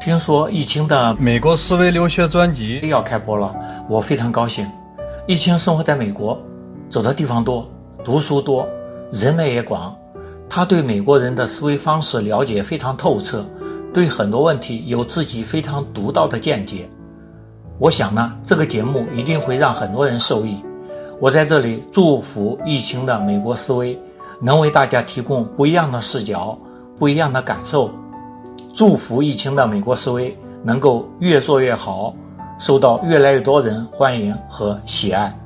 听说疫情的美国思维留学专辑要开播了，我非常高兴。疫情生活在美国，走的地方多，读书多，人脉也广。他对美国人的思维方式了解非常透彻，对很多问题有自己非常独到的见解。我想呢，这个节目一定会让很多人受益。我在这里祝福疫情的美国思维能为大家提供不一样的视角、不一样的感受。祝福疫情的美国思维能够越做越好，受到越来越多人欢迎和喜爱。